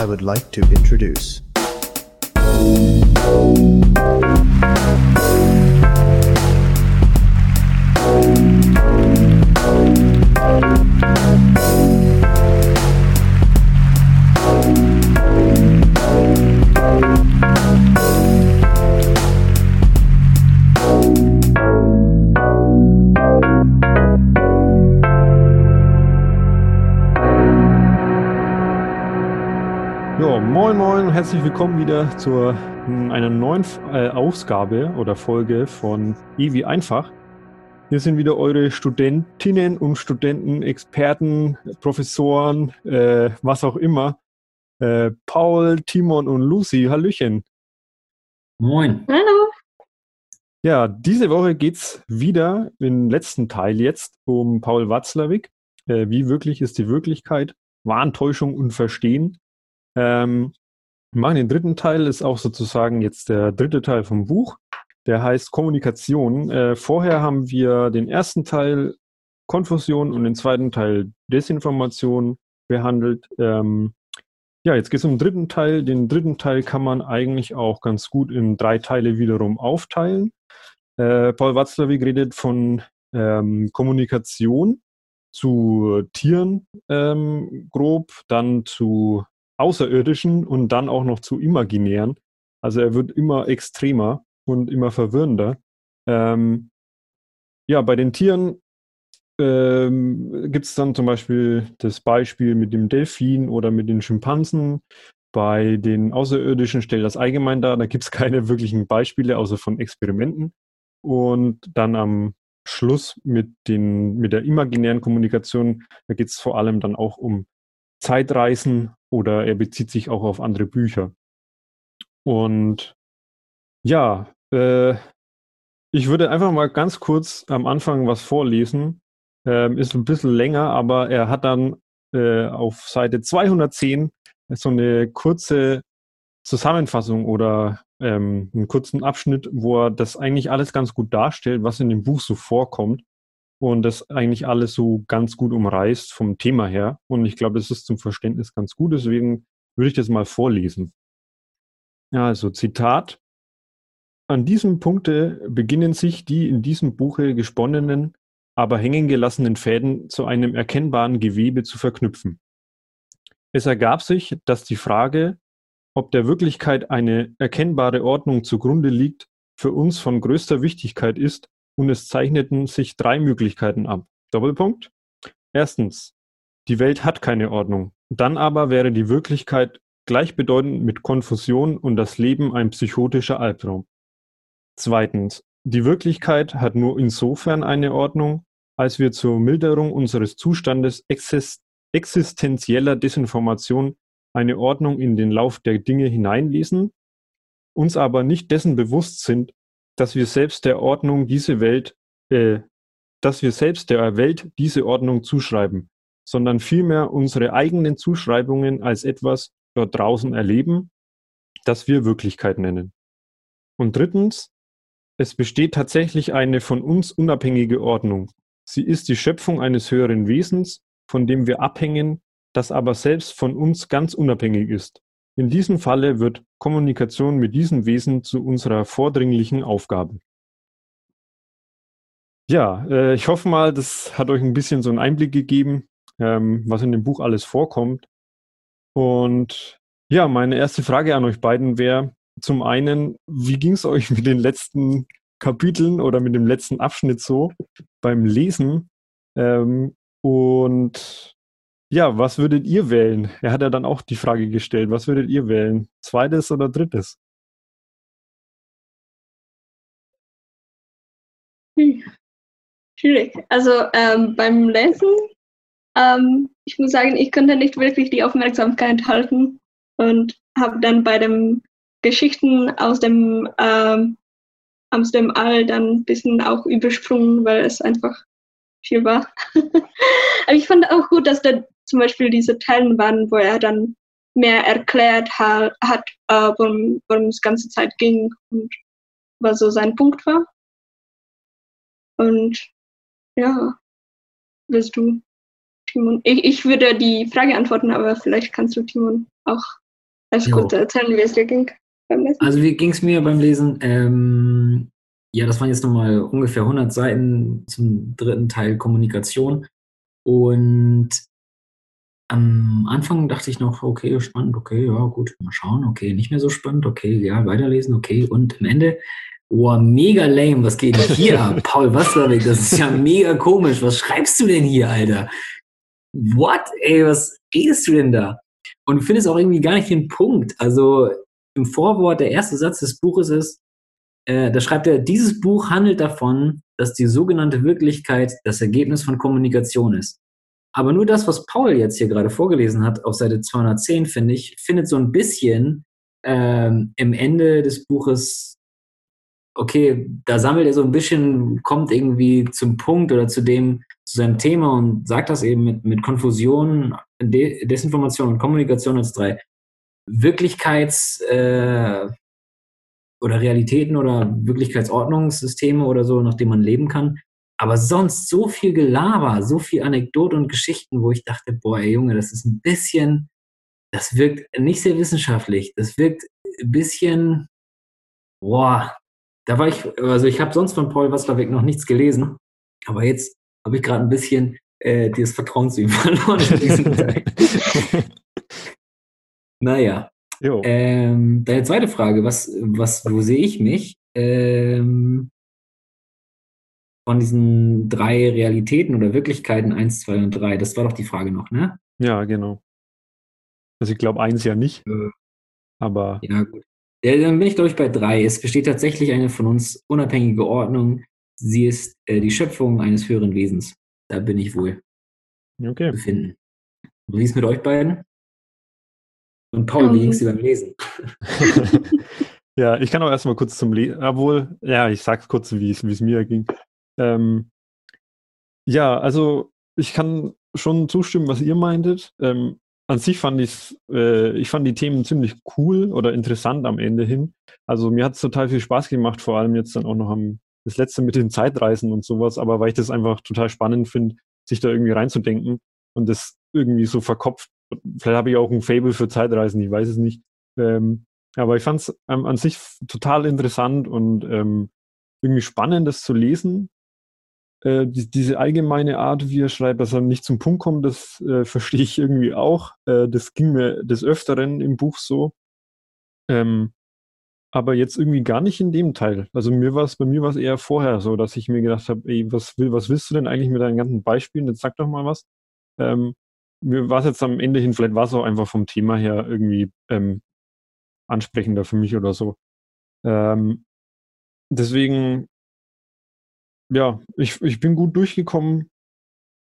I would like to introduce. Moin moin und herzlich willkommen wieder zu einer neuen äh, Ausgabe oder Folge von Ewi einfach. Hier sind wieder eure Studentinnen und Studenten, Experten, Professoren, äh, was auch immer. Äh, Paul, Timon und Lucy, Hallöchen. Moin. Hallo. Ja, diese Woche geht's wieder im letzten Teil jetzt um Paul Watzlawick. Äh, wie wirklich ist die Wirklichkeit? Warntäuschung und Verstehen. Ähm, wir machen den dritten Teil, ist auch sozusagen jetzt der dritte Teil vom Buch. Der heißt Kommunikation. Äh, vorher haben wir den ersten Teil Konfusion und den zweiten Teil Desinformation behandelt. Ähm, ja, jetzt geht es um den dritten Teil. Den dritten Teil kann man eigentlich auch ganz gut in drei Teile wiederum aufteilen. Äh, Paul Watzlawick redet von ähm, Kommunikation zu Tieren ähm, grob, dann zu Außerirdischen und dann auch noch zu imaginären. Also er wird immer extremer und immer verwirrender. Ähm, ja, bei den Tieren ähm, gibt es dann zum Beispiel das Beispiel mit dem Delfin oder mit den Schimpansen. Bei den Außerirdischen stellt das allgemein dar. Da gibt es keine wirklichen Beispiele, außer von Experimenten. Und dann am Schluss mit, den, mit der imaginären Kommunikation, da geht es vor allem dann auch um Zeitreisen oder er bezieht sich auch auf andere Bücher. Und ja, äh, ich würde einfach mal ganz kurz am Anfang was vorlesen. Ähm, ist ein bisschen länger, aber er hat dann äh, auf Seite 210 so eine kurze Zusammenfassung oder ähm, einen kurzen Abschnitt, wo er das eigentlich alles ganz gut darstellt, was in dem Buch so vorkommt und das eigentlich alles so ganz gut umreißt vom Thema her. Und ich glaube, das ist zum Verständnis ganz gut. Deswegen würde ich das mal vorlesen. Also Zitat. An diesem Punkte beginnen sich die in diesem Buche gesponnenen, aber hängen gelassenen Fäden zu einem erkennbaren Gewebe zu verknüpfen. Es ergab sich, dass die Frage, ob der Wirklichkeit eine erkennbare Ordnung zugrunde liegt, für uns von größter Wichtigkeit ist und es zeichneten sich drei Möglichkeiten ab. Doppelpunkt. Erstens, die Welt hat keine Ordnung. Dann aber wäre die Wirklichkeit gleichbedeutend mit Konfusion und das Leben ein psychotischer Albtraum. Zweitens, die Wirklichkeit hat nur insofern eine Ordnung, als wir zur Milderung unseres Zustandes existenzieller Desinformation eine Ordnung in den Lauf der Dinge hineinlesen, uns aber nicht dessen bewusst sind, dass wir selbst der Ordnung diese Welt, äh, dass wir selbst der Welt diese Ordnung zuschreiben, sondern vielmehr unsere eigenen Zuschreibungen als etwas dort draußen erleben, das wir Wirklichkeit nennen. Und drittens, es besteht tatsächlich eine von uns unabhängige Ordnung. Sie ist die Schöpfung eines höheren Wesens, von dem wir abhängen, das aber selbst von uns ganz unabhängig ist. In diesem Falle wird Kommunikation mit diesem Wesen zu unserer vordringlichen Aufgabe. Ja, äh, ich hoffe mal, das hat euch ein bisschen so einen Einblick gegeben, ähm, was in dem Buch alles vorkommt. Und ja, meine erste Frage an euch beiden wäre zum einen, wie ging es euch mit den letzten Kapiteln oder mit dem letzten Abschnitt so beim Lesen? Ähm, und ja, was würdet ihr wählen? Er hat ja dann auch die Frage gestellt, was würdet ihr wählen? Zweites oder drittes? Hm. Schwierig. Also ähm, beim Lesen, ähm, ich muss sagen, ich konnte nicht wirklich die Aufmerksamkeit halten und habe dann bei den Geschichten aus dem, ähm, aus dem All dann ein bisschen auch übersprungen, weil es einfach viel war. Aber ich fand auch gut, dass der zum Beispiel diese Teilen waren, wo er dann mehr erklärt hat, hat äh, worum, worum es ganze Zeit ging und was so sein Punkt war. Und ja, willst du, Timon? Ich, ich würde die Frage antworten, aber vielleicht kannst du Timon auch Alles Jo. gut, erzählen, wie es dir ging beim Lesen. Also wie ging es mir beim Lesen? Ähm, ja, das waren jetzt nochmal ungefähr 100 Seiten zum dritten Teil Kommunikation. Und am Anfang dachte ich noch, okay, spannend, okay, ja gut, mal schauen, okay, nicht mehr so spannend, okay, ja, weiterlesen, okay. Und am Ende, oh, mega lame, was geht denn hier ab? Paul Wasserweg, das ist ja mega komisch, was schreibst du denn hier, Alter? What, ey, was redest du denn da? Und finde es auch irgendwie gar nicht den Punkt. Also im Vorwort, der erste Satz des Buches ist, äh, da schreibt er, dieses Buch handelt davon, dass die sogenannte Wirklichkeit das Ergebnis von Kommunikation ist. Aber nur das, was Paul jetzt hier gerade vorgelesen hat, auf Seite 210, finde ich, findet so ein bisschen ähm, im Ende des Buches, okay, da sammelt er so ein bisschen, kommt irgendwie zum Punkt oder zu dem, zu seinem Thema und sagt das eben mit, mit Konfusion, De Desinformation und Kommunikation als drei Wirklichkeits- äh, oder Realitäten oder Wirklichkeitsordnungssysteme oder so, nach denen man leben kann. Aber sonst so viel Gelaber, so viel Anekdote und Geschichten, wo ich dachte, boah, ey Junge, das ist ein bisschen, das wirkt nicht sehr wissenschaftlich. Das wirkt ein bisschen, boah, da war ich, also ich habe sonst von Paul Watzlawick noch nichts gelesen, aber jetzt habe ich gerade ein bisschen äh, das Vertrauen zu ihm verloren in diesem Teil. Naja, ähm, deine zweite Frage, was, was, wo sehe ich mich? Ähm, von diesen drei Realitäten oder Wirklichkeiten, eins, zwei und drei, das war doch die Frage noch, ne? Ja, genau. Also ich glaube eins ja nicht, Äh, aber Ja, gut. Ja, dann bin ich, glaube ich, bei drei. Es besteht tatsächlich eine von uns unabhängige Ordnung. Sie ist äh, die Schöpfung eines höheren Wesens. Da bin ich wohl okay. befinden. Wie ist es mit euch beiden? Und Paul, wie ging es dir beim Lesen? ja, ich kann auch erstmal kurz zum Lesen, obwohl, ja, ich sag's kurz, wie es wie es mir ging. Ähm, ja, also ich kann schon zustimmen, was ihr meintet. Ähm, an sich fand ich äh, ich fand die Themen ziemlich cool oder interessant am Ende hin. Also mir hat es total viel Spaß gemacht, vor allem jetzt dann auch noch am das letzte mit den Zeitreisen und sowas, aber weil ich das einfach total spannend finde, sich da irgendwie reinzudenken und das irgendwie so verkopft. Vielleicht habe ich auch ein Fable für Zeitreisen, ich weiß es nicht. Ähm, aber ich fand es ähm, an sich total interessant und ähm, irgendwie spannend, das zu lesen. Äh, die, diese allgemeine Art, wie er schreibt, dass er nicht zum Punkt kommt, das äh, verstehe ich irgendwie auch. Äh, das ging mir des Öfteren im Buch so. Ähm, aber jetzt irgendwie gar nicht in dem Teil. Also mir war es, bei mir war es eher vorher so, dass ich mir gedacht habe, ey, was will, was willst du denn eigentlich mit deinen ganzen Beispielen? Jetzt sag doch mal was. Ähm, mir war es jetzt am Ende hin, vielleicht war es auch einfach vom Thema her irgendwie ähm, ansprechender für mich oder so. Ähm, deswegen, ja, ich, ich bin gut durchgekommen,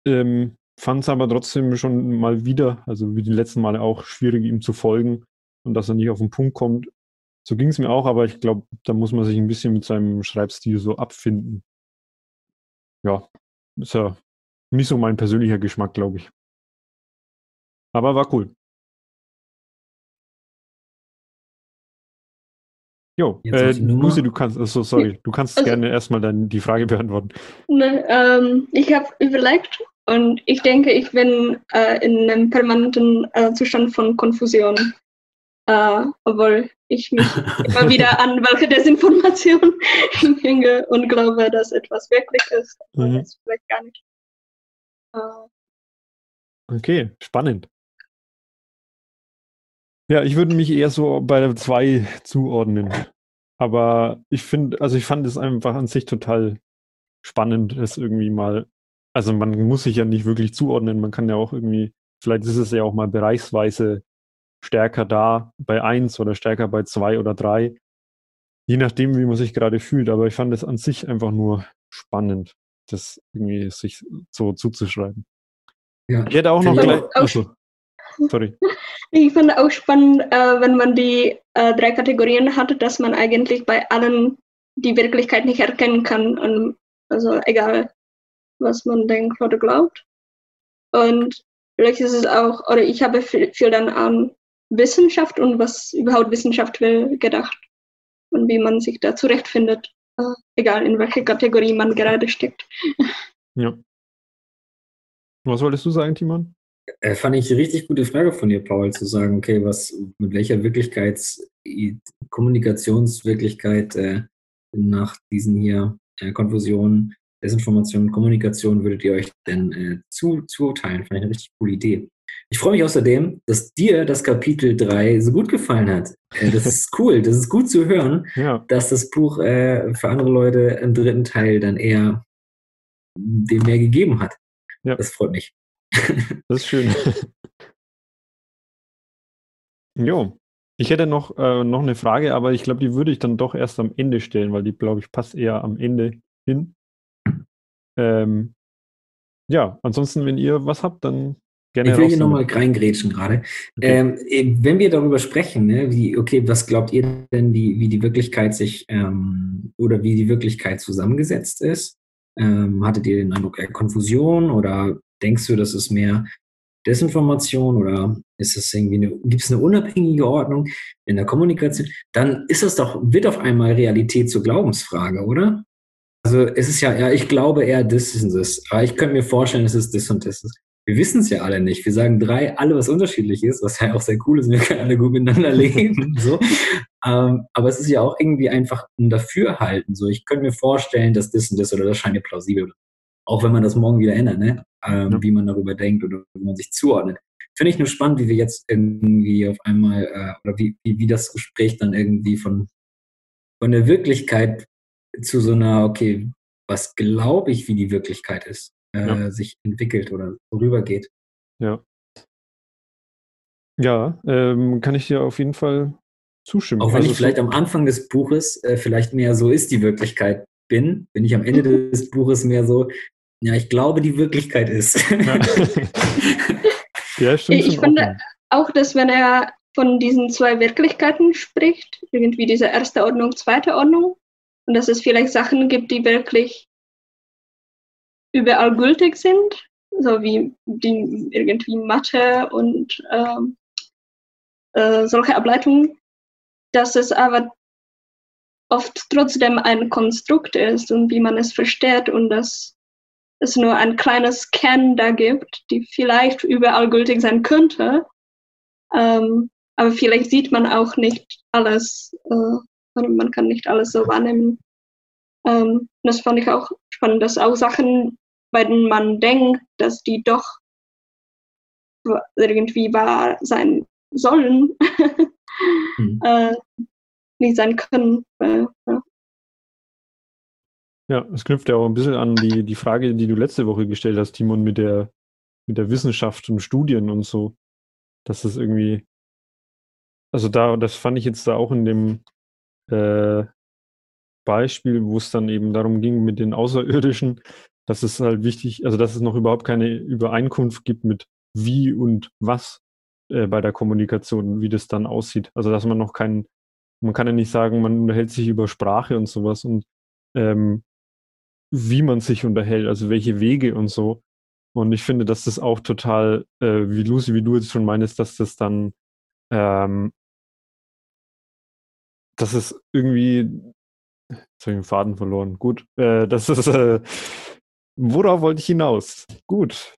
ähm, fand es aber trotzdem schon mal wieder, also wie die letzten Male auch, schwierig ihm zu folgen und dass er nicht auf den Punkt kommt. So ging es mir auch, aber ich glaube, da muss man sich ein bisschen mit seinem Schreibstil so abfinden. Ja, ist ja nicht so mein persönlicher Geschmack, glaube ich. Aber war cool. Jo, äh. Lucy, du kannst, also sorry, du kannst Also- gerne erstmal dann die Frage beantworten. Ne, ähm, ich habe überlegt und ich denke, ich bin äh, in einem permanenten äh, Zustand von Konfusion, äh, obwohl ich mich immer wieder an welche Desinformation hänge und glaube, dass etwas wirklich ist, aber Mhm. vielleicht gar nicht. Äh, Okay, spannend. Ja, ich würde mich eher so bei der 2 zuordnen. Aber ich finde, also ich fand es einfach an sich total spannend, das irgendwie mal, also man muss sich ja nicht wirklich zuordnen, man kann ja auch irgendwie, vielleicht ist es ja auch mal bereichsweise stärker da bei 1 oder stärker bei 2 oder 3, je nachdem, wie man sich gerade fühlt. Aber ich fand es an sich einfach nur spannend, das irgendwie sich so zuzuschreiben. Ja. Ich hätte auch noch gleich. auch. Sorry. Ich finde auch spannend, äh, wenn man die äh, drei Kategorien hat, dass man eigentlich bei allen die Wirklichkeit nicht erkennen kann. Und, also egal, was man denkt oder glaubt. Und vielleicht ist es auch, oder ich habe viel, viel dann an Wissenschaft und was überhaupt Wissenschaft will gedacht. Und wie man sich da zurechtfindet, äh, egal in welche Kategorie man gerade steckt. Ja. Was wolltest du sagen, Timon? Äh, fand ich eine richtig gute Frage von dir, Paul, zu sagen, okay, was, mit welcher Wirklichkeits-, Kommunikationswirklichkeit äh, nach diesen hier äh, Konfusionen, Desinformation, Kommunikation würdet ihr euch denn äh, zu, zuurteilen? Fand ich eine richtig coole Idee. Ich freue mich außerdem, dass dir das Kapitel 3 so gut gefallen hat. Äh, das ist cool, das ist gut zu hören, Ja, dass das Buch äh, für andere Leute im dritten Teil dann eher dem mehr gegeben hat. Ja. Das freut mich. das ist schön. jo. Ich hätte noch, äh, noch eine Frage, aber ich glaube, die würde ich dann doch erst am Ende stellen, weil die, glaube ich, passt eher am Ende hin. Ähm, ja, ansonsten, wenn ihr was habt, dann gerne Ich will hier nochmal reingrätschen gerade. Okay. Ähm, wenn wir darüber sprechen, ne, wie, okay, was glaubt ihr denn, die, wie die Wirklichkeit sich ähm, oder wie die Wirklichkeit zusammengesetzt ist? Ähm, hattet ihr den Eindruck, eher Konfusion oder denkst du, das ist mehr Desinformation oder ist es irgendwie eine, gibt es eine unabhängige Ordnung in der Kommunikation? Dann ist das doch, wird auf einmal Realität zur Glaubensfrage, oder? Also es ist ja, ja, ich glaube eher das und das, aber ich könnte mir vorstellen, es ist das und das. Wir wissen es ja alle nicht. Wir sagen drei, alle was unterschiedlich ist, was ja auch sehr cool ist, wir können alle gut miteinander leben. So. Ähm, aber es ist ja auch irgendwie einfach ein Dafürhalten. So, ich könnte mir vorstellen, dass das und das oder das scheint mir plausibel. Auch wenn man das morgen wieder ändert, ne? Ähm, Ja. wie man darüber denkt oder wie man sich zuordnet. Finde ich nur spannend, wie wir jetzt irgendwie auf einmal, äh, oder wie, wie, wie das Gespräch dann irgendwie von, von der Wirklichkeit zu so einer, okay, was glaube ich, wie die Wirklichkeit ist, äh, Ja. sich entwickelt oder vorübergeht. Ja. Ja, ähm, kann ich dir auf jeden Fall zustimmen. Auch wenn Also ich vielleicht am Anfang des Buches äh, vielleicht mehr so ist die Wirklichkeit bin, bin ich am Ende des Buches mehr so, ja, ich glaube, die Wirklichkeit ist. Ja. ja, stimmt Ich schon finde- auch. Auch, dass wenn er von diesen zwei Wirklichkeiten spricht, irgendwie diese erste Ordnung, zweite Ordnung, und dass es vielleicht Sachen gibt, die wirklich überall gültig sind, so wie die irgendwie Mathe und ähm, äh, solche Ableitungen, dass es aber oft trotzdem ein Konstrukt ist und wie man es versteht und dass es nur ein kleines Kern da gibt, die vielleicht überall gültig sein könnte, ähm, aber vielleicht sieht man auch nicht alles, äh, man kann nicht alles so wahrnehmen. Ähm, das fand ich auch spannend, dass auch Sachen, bei denen man denkt, dass die doch irgendwie wahr sein sollen, Hm. äh, nicht sein können. Äh, ja. Ja, es knüpft ja auch ein bisschen an die, die Frage, die du letzte Woche gestellt hast, Timon, mit der, mit der Wissenschaft und Studien und so. Dass es irgendwie, also da, das fand ich jetzt da auch in dem äh, Beispiel, wo es dann eben darum ging mit den Außerirdischen, dass es halt wichtig, also dass es noch überhaupt keine Übereinkunft gibt mit wie und was äh, bei der Kommunikation, wie das dann aussieht. Also dass man noch keinen, man kann ja nicht sagen, man unterhält sich über Sprache und sowas und ähm, wie man sich unterhält, also welche Wege und so. Und ich finde, dass das auch total, äh, wie Lucy, wie du jetzt schon meinst, dass das dann, ähm, dass es irgendwie, jetzt habe ich den Faden verloren. Gut, äh, das ist, äh, worauf wollte ich hinaus? Gut,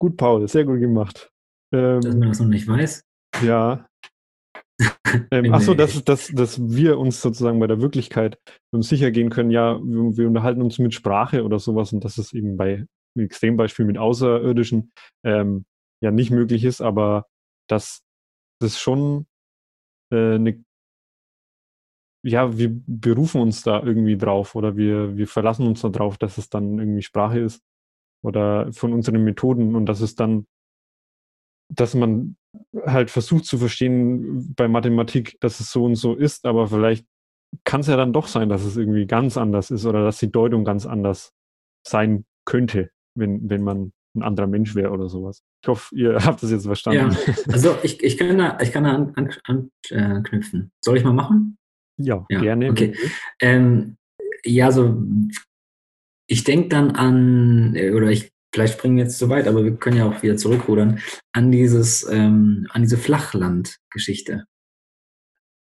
gut, Paul, sehr gut gemacht. Dass man Ähm, das noch nicht weiß. ja. Ähm, ach so, dass, dass, dass wir uns sozusagen bei der Wirklichkeit sicher gehen können, ja, wir, wir unterhalten uns mit Sprache oder sowas und dass es eben bei einem Extrembeispiel mit Außerirdischen ähm, ja nicht möglich ist, aber dass das schon äh, eine ja, wir berufen uns da irgendwie drauf oder wir, wir verlassen uns da drauf, dass es dann irgendwie Sprache ist oder von unseren Methoden und dass es dann, dass man halt versucht zu verstehen bei Mathematik, dass es so und so ist, aber vielleicht kann es ja dann doch sein, dass es irgendwie ganz anders ist oder dass die Deutung ganz anders sein könnte, wenn, wenn man ein anderer Mensch wäre oder sowas. Ich hoffe, ihr habt das jetzt verstanden. Also ich, ich kann da, ich kann da anknüpfen. An, an, äh. Soll ich mal machen? Ja, Ja, gerne. okay. Ähm, ja, so ich denke dann an, äh, oder ich vielleicht springen wir jetzt zu weit, aber wir können ja auch wieder zurückrudern, an dieses, ähm, an diese Flachland-Geschichte.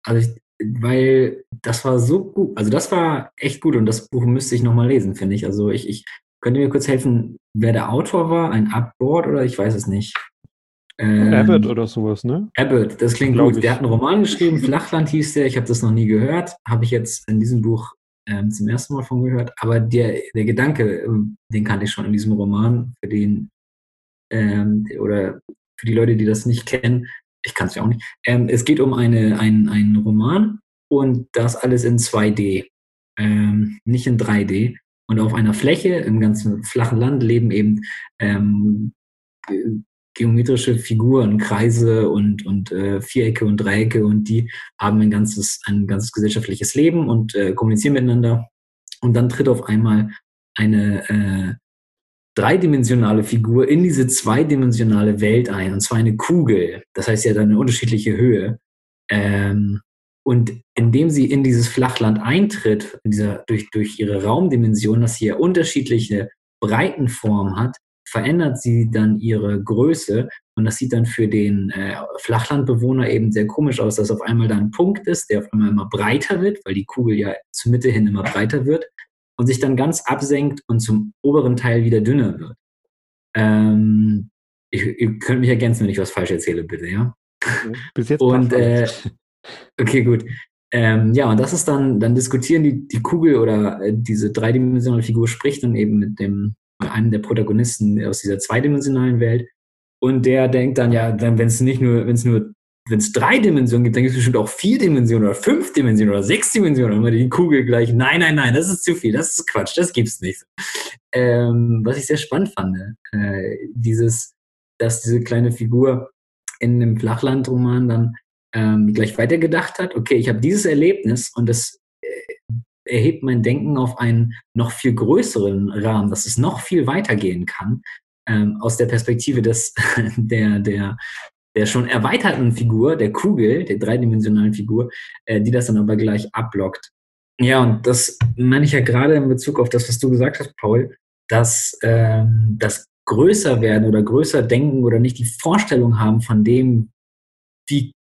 Also ich, weil das war so gut, also das war echt gut und das Buch müsste ich nochmal lesen, finde ich. Also ich, ich könnte mir kurz helfen, wer der Autor war, ein Upboard oder ich weiß es nicht. Ähm, Abbott oder sowas, ne? Abbott, das klingt Glaub gut. ich. Der hat einen Roman geschrieben, Flachland hieß der, ich habe das noch nie gehört, habe ich jetzt in diesem Buch ähm, zum ersten Mal von gehört, aber der, der Gedanke, ähm, den kannte ich schon in diesem Roman, für den, ähm, oder für die Leute, die das nicht kennen, ich kann es ja auch nicht, ähm, es geht um eine, ein, einen Roman und das alles in 2D, ähm, nicht in 3D. Und auf einer Fläche im ganzen flachen Land leben eben ähm, geometrische Figuren, Kreise und, und äh, Vierecke und Dreiecke und die haben ein ganzes, ein ganzes gesellschaftliches Leben und äh, kommunizieren miteinander. Und dann tritt auf einmal eine äh, dreidimensionale Figur in diese zweidimensionale Welt ein, und zwar eine Kugel. Das heißt, sie hat eine unterschiedliche Höhe. Ähm, und indem sie in dieses Flachland eintritt, in dieser, durch, durch ihre Raumdimension, dass sie ja unterschiedliche Breitenformen hat, verändert sie dann ihre Größe. Und das sieht dann für den äh, Flachlandbewohner eben sehr komisch aus, dass auf einmal da ein Punkt ist, der auf einmal immer breiter wird, weil die Kugel ja zur Mitte hin immer breiter wird und sich dann ganz absenkt und zum oberen Teil wieder dünner wird. Ähm, ich, ihr könnt mich ergänzen, wenn ich was falsch erzähle, bitte, ja? Bis jetzt Und, alles. Okay, gut. Ähm, ja, und das ist dann, dann diskutieren die, die Kugel oder äh, diese dreidimensionale Figur spricht dann eben mit dem, mit einem der Protagonisten aus dieser zweidimensionalen Welt. Und der denkt dann, ja, dann, wenn es nicht nur, wenn es nur, wenn es drei Dimensionen gibt, dann gibt es bestimmt auch vier Dimensionen oder fünf Dimensionen oder sechs Dimensionen. Und immer die Kugel gleich, nein, nein, nein, das ist zu viel, das ist Quatsch, das gibt's nicht. Ähm, was ich sehr spannend fand, äh, dieses, dass diese kleine Figur in einem Flachlandroman dann ähm, gleich weitergedacht hat, okay, ich habe dieses Erlebnis und das erhebt mein Denken auf einen noch viel größeren Rahmen, dass es noch viel weitergehen kann, ähm, aus der Perspektive des, der, der, der schon erweiterten Figur, der Kugel, der dreidimensionalen Figur, äh, die das dann aber gleich ablockt. Ja, und das meine ich ja gerade in Bezug auf das, was du gesagt hast, Paul, dass ähm, das größer werden oder größer denken oder nicht die Vorstellung haben von dem, wie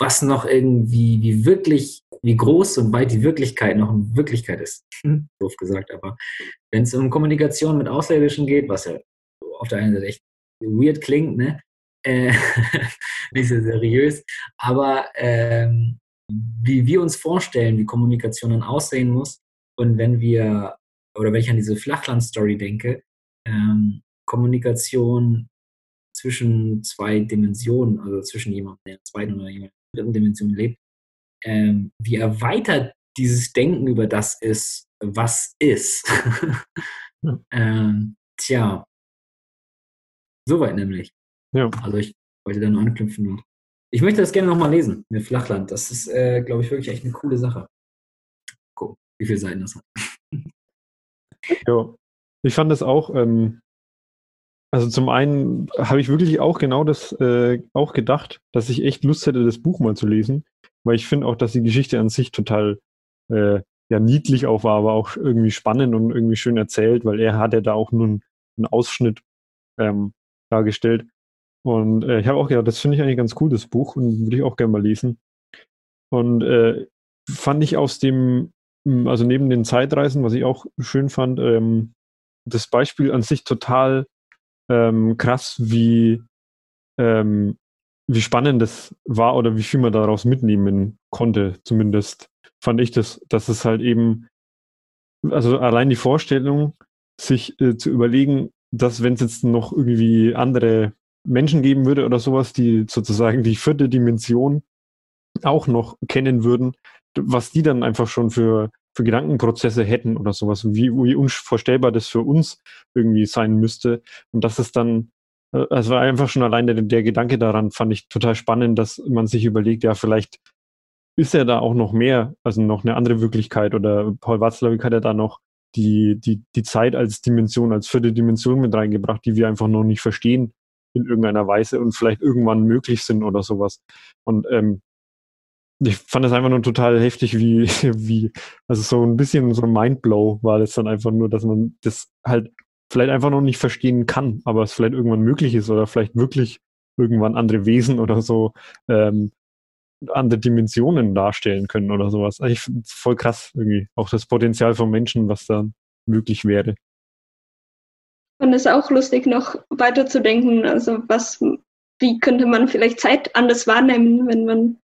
was noch irgendwie, wie wirklich, wie groß und weit die Wirklichkeit noch in Wirklichkeit ist. Hm, Doof gesagt, aber wenn es um Kommunikation mit Außerirdischen geht, was ja auf der einen Seite echt weird klingt, ne? Äh, nicht so seriös, aber ähm, wie wir uns vorstellen, wie Kommunikation dann aussehen muss und wenn wir, oder wenn ich an diese Flachland-Story denke, ähm, Kommunikation zwischen zwei Dimensionen, also zwischen jemandem, der in der zweiten oder jemandem dritten Dimension lebt, ähm, wie erweitert dieses Denken über das ist, was ist. Ähm, tja, soweit nämlich. Ja. Also ich wollte da nur anknüpfen und ich möchte das gerne nochmal lesen mit Flachland. Das ist, äh, glaube ich, wirklich echt eine coole Sache. Gucken, wie viele Seiten das hat. Ja, ich fand das auch, ähm, also zum einen habe ich wirklich auch genau das äh, auch gedacht, dass ich echt Lust hätte, das Buch mal zu lesen, weil ich finde auch, dass die Geschichte an sich total äh, ja niedlich auch war, aber auch irgendwie spannend und irgendwie schön erzählt, weil er hat ja da auch nur einen, einen Ausschnitt ähm, dargestellt. Und äh, ich habe auch gedacht, das finde ich eigentlich ganz cool, das Buch, und würde ich auch gerne mal lesen. Und äh, fand ich aus dem, m, also neben den Zeitreisen, was ich auch schön fand, ähm, das Beispiel an sich total ähm, krass, wie, ähm, wie spannend das war oder wie viel man daraus mitnehmen konnte, zumindest fand ich das, dass es halt eben, also allein die Vorstellung, sich äh, zu überlegen, dass wenn es jetzt noch irgendwie andere Menschen geben würde oder sowas, die sozusagen die vierte Dimension auch noch kennen würden, was die dann einfach schon für, für Gedankenprozesse hätten oder sowas, wie, wie unvorstellbar das für uns irgendwie sein müsste. Und dass es dann, also einfach schon allein der, der Gedanke daran fand ich total spannend, dass man sich überlegt, ja, vielleicht ist ja da auch noch mehr, also noch eine andere Wirklichkeit oder Paul Watzlawick hat ja da noch die, die, die Zeit als Dimension, als vierte Dimension mit reingebracht, die wir einfach noch nicht verstehen in irgendeiner Weise und vielleicht irgendwann möglich sind oder sowas. Und ähm, ich fand das einfach nur total heftig, wie, wie, also so ein bisschen so ein Mindblow war das dann einfach nur, dass man das halt vielleicht einfach noch nicht verstehen kann, aber es vielleicht irgendwann möglich ist oder vielleicht wirklich irgendwann andere Wesen oder so ähm, andere Dimensionen darstellen können oder sowas. Also ich finde es voll krass irgendwie. Auch das Potenzial von Menschen, was da möglich wäre. fand es auch lustig, noch weiterzudenken. Also was, wie könnte man vielleicht Zeit anders wahrnehmen, wenn man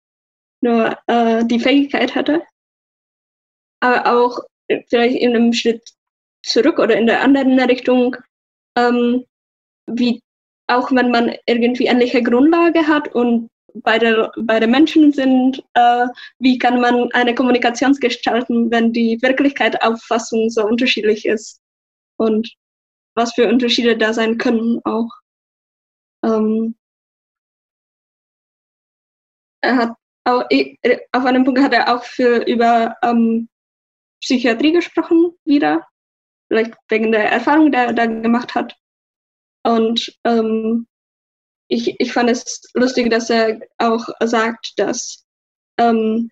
nur äh, die Fähigkeit hatte. Aber auch vielleicht in einem Schritt zurück oder in der anderen Richtung, ähm, wie auch wenn man irgendwie ähnliche Grundlage hat und beide, beide Menschen sind, äh, wie kann man eine Kommunikation gestalten, wenn die Wirklichkeitsauffassung so unterschiedlich ist und was für Unterschiede da sein können auch. Ähm, er hat auch, auf einem Punkt hat er auch für über ähm, Psychiatrie gesprochen wieder, vielleicht wegen der Erfahrung, die er da gemacht hat. Und ähm, ich, ich fand es lustig, dass er auch sagt, dass ähm,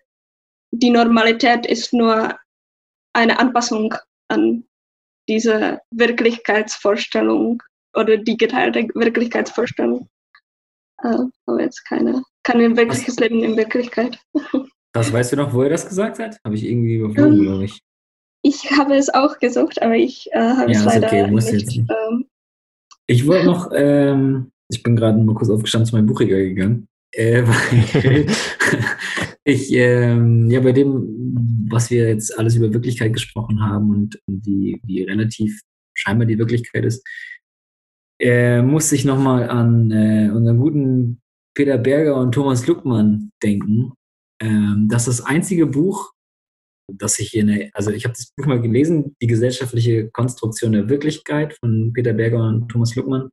die Normalität ist nur eine Anpassung an diese Wirklichkeitsvorstellung oder die geteilte Wirklichkeitsvorstellung. Äh, aber jetzt keine, kein wirkliches Leben in Wirklichkeit. Was weißt du noch, wo er das gesagt hat? Habe ich irgendwie überflogen, um, ähm, glaube ich. Ich habe es auch gesucht, aber ich äh, habe ja, es leider okay, muss nicht. Jetzt. Ähm, ich wollte noch, ähm, ich bin gerade mal kurz aufgestanden zu meinem Buchregal gegangen. Äh, weil ich, ähm, ja, bei dem, was wir jetzt alles über Wirklichkeit gesprochen haben und, wie, wie relativ scheinbar die Wirklichkeit ist, äh, musste ich nochmal an äh, unseren guten Peter Berger und Thomas Luckmann denken. Ähm, das ist das einzige Buch, das ich hier, also ich habe das Buch mal gelesen, Die gesellschaftliche Konstruktion der Wirklichkeit von Peter Berger und Thomas Luckmann.